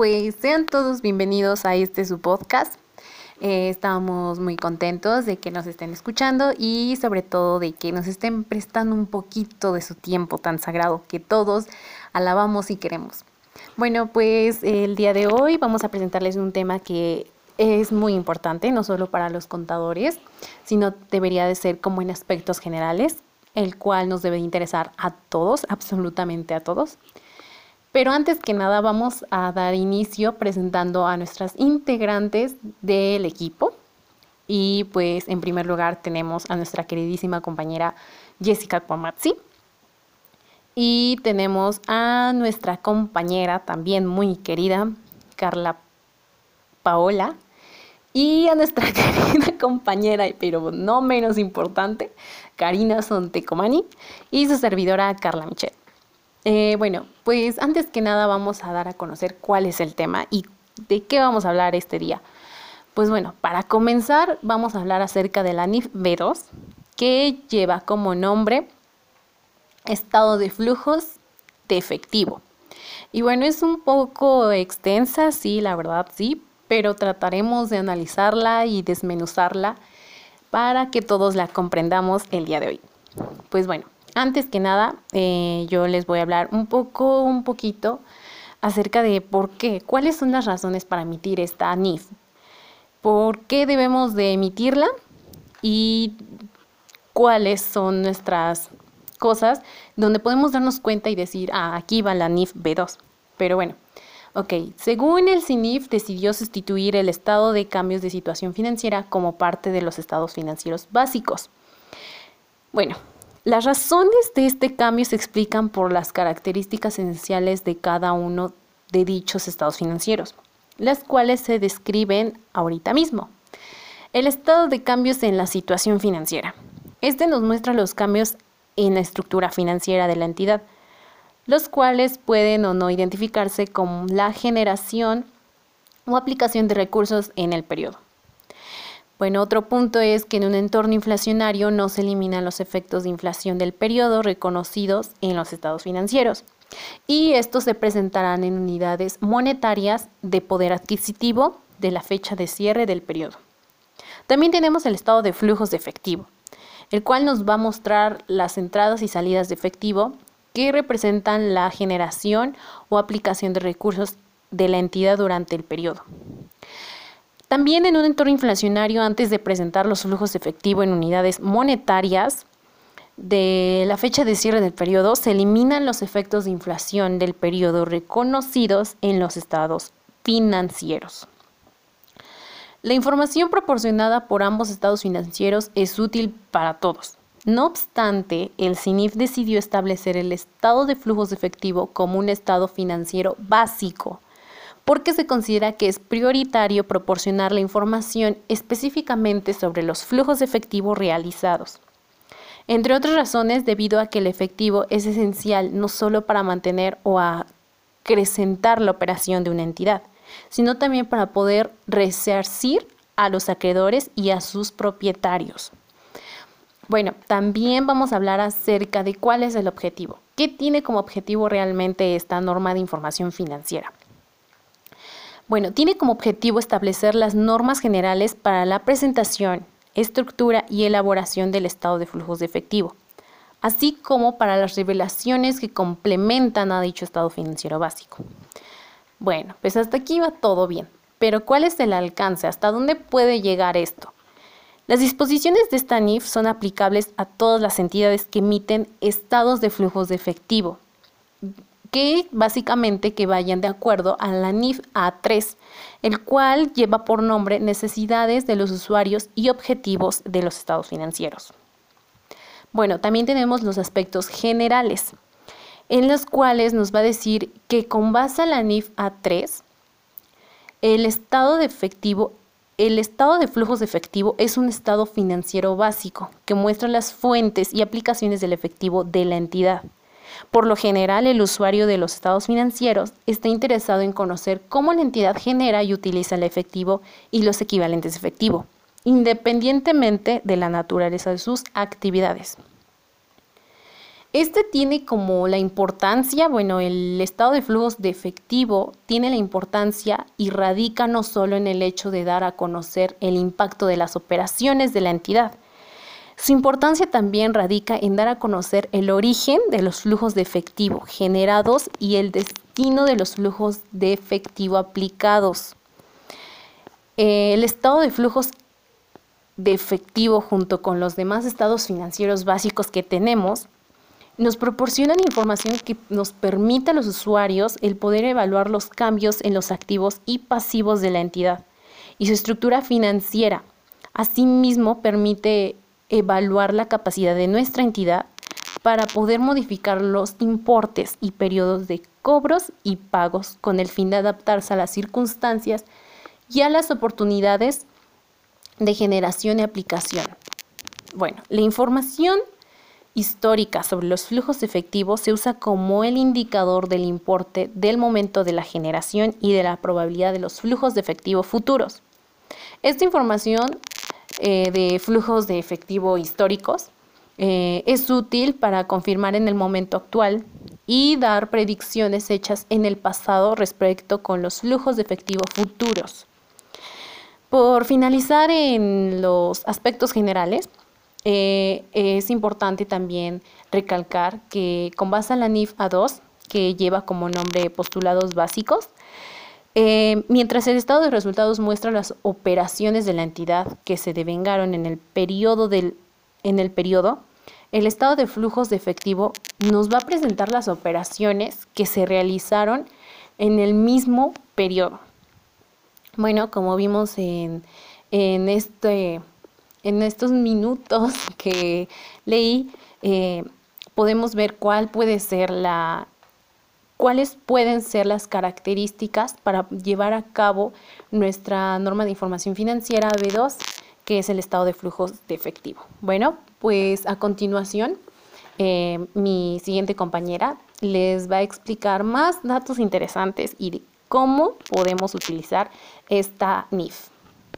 pues sean todos bienvenidos a este su podcast. Eh, estamos muy contentos de que nos estén escuchando y sobre todo de que nos estén prestando un poquito de su tiempo tan sagrado que todos alabamos y queremos. Bueno, pues el día de hoy vamos a presentarles un tema que es muy importante, no solo para los contadores, sino debería de ser como en aspectos generales, el cual nos debe interesar a todos, absolutamente a todos. Pero antes que nada vamos a dar inicio presentando a nuestras integrantes del equipo. Y pues en primer lugar tenemos a nuestra queridísima compañera Jessica Pomazzi. Y tenemos a nuestra compañera también muy querida, Carla Paola. Y a nuestra querida compañera, pero no menos importante, Karina Sontecomani. Y su servidora Carla Michelle. Eh, bueno, pues antes que nada vamos a dar a conocer cuál es el tema y de qué vamos a hablar este día. Pues bueno, para comenzar vamos a hablar acerca de la NIF B2, que lleva como nombre estado de flujos de efectivo. Y bueno, es un poco extensa, sí, la verdad sí, pero trataremos de analizarla y desmenuzarla para que todos la comprendamos el día de hoy. Pues bueno, antes que nada, eh, yo les voy a hablar un poco, un poquito acerca de por qué, cuáles son las razones para emitir esta NIF, por qué debemos de emitirla y cuáles son nuestras cosas donde podemos darnos cuenta y decir, ah, aquí va la NIF B2. Pero bueno, ok, según el CINIF decidió sustituir el estado de cambios de situación financiera como parte de los estados financieros básicos. Bueno, las razones de este cambio se explican por las características esenciales de cada uno de dichos estados financieros, las cuales se describen ahorita mismo. El estado de cambios en la situación financiera. Este nos muestra los cambios en la estructura financiera de la entidad, los cuales pueden o no identificarse con la generación o aplicación de recursos en el periodo. Bueno, otro punto es que en un entorno inflacionario no se eliminan los efectos de inflación del periodo reconocidos en los estados financieros y estos se presentarán en unidades monetarias de poder adquisitivo de la fecha de cierre del periodo. También tenemos el estado de flujos de efectivo, el cual nos va a mostrar las entradas y salidas de efectivo que representan la generación o aplicación de recursos de la entidad durante el periodo. También en un entorno inflacionario, antes de presentar los flujos de efectivo en unidades monetarias, de la fecha de cierre del periodo se eliminan los efectos de inflación del periodo reconocidos en los estados financieros. La información proporcionada por ambos estados financieros es útil para todos. No obstante, el CINIF decidió establecer el estado de flujos de efectivo como un estado financiero básico porque se considera que es prioritario proporcionar la información específicamente sobre los flujos de efectivo realizados. Entre otras razones, debido a que el efectivo es esencial no solo para mantener o acrecentar la operación de una entidad, sino también para poder resarcir a los acreedores y a sus propietarios. Bueno, también vamos a hablar acerca de cuál es el objetivo. ¿Qué tiene como objetivo realmente esta norma de información financiera? Bueno, tiene como objetivo establecer las normas generales para la presentación, estructura y elaboración del estado de flujos de efectivo, así como para las revelaciones que complementan a dicho estado financiero básico. Bueno, pues hasta aquí va todo bien, pero ¿cuál es el alcance? ¿Hasta dónde puede llegar esto? Las disposiciones de esta NIF son aplicables a todas las entidades que emiten estados de flujos de efectivo, que básicamente que vayan de acuerdo a la NIF A3, el cual lleva por nombre necesidades de los usuarios y objetivos de los estados financieros. Bueno, también tenemos los aspectos generales, en los cuales nos va a decir que con base a la NIF A3, el estado de efectivo el estado de flujos de efectivo es un estado financiero básico que muestra las fuentes y aplicaciones del efectivo de la entidad. Por lo general, el usuario de los estados financieros está interesado en conocer cómo la entidad genera y utiliza el efectivo y los equivalentes de efectivo, independientemente de la naturaleza de sus actividades. Este tiene como la importancia, bueno, el estado de flujos de efectivo tiene la importancia y radica no solo en el hecho de dar a conocer el impacto de las operaciones de la entidad. Su importancia también radica en dar a conocer el origen de los flujos de efectivo generados y el destino de los flujos de efectivo aplicados. Eh, el estado de flujos de efectivo junto con los demás estados financieros básicos que tenemos nos proporcionan información que nos permite a los usuarios el poder evaluar los cambios en los activos y pasivos de la entidad y su estructura financiera. Asimismo, permite evaluar la capacidad de nuestra entidad para poder modificar los importes y periodos de cobros y pagos con el fin de adaptarse a las circunstancias y a las oportunidades de generación y aplicación. Bueno, la información histórica sobre los flujos efectivos se usa como el indicador del importe del momento de la generación y de la probabilidad de los flujos de efectivo futuros. Esta información eh, de flujos de efectivo históricos eh, es útil para confirmar en el momento actual y dar predicciones hechas en el pasado respecto con los flujos de efectivo futuros. Por finalizar en los aspectos generales, eh, es importante también recalcar que con base en la NIF A2, que lleva como nombre postulados básicos, eh, mientras el estado de resultados muestra las operaciones de la entidad que se devengaron en el periodo del, en el periodo, el estado de flujos de efectivo nos va a presentar las operaciones que se realizaron en el mismo periodo. Bueno, como vimos en, en este en estos minutos que leí, eh, podemos ver cuál puede ser la, cuáles pueden ser las características para llevar a cabo nuestra norma de información financiera B2, que es el estado de flujos de efectivo. Bueno, pues a continuación, eh, mi siguiente compañera les va a explicar más datos interesantes y de cómo podemos utilizar esta NIF.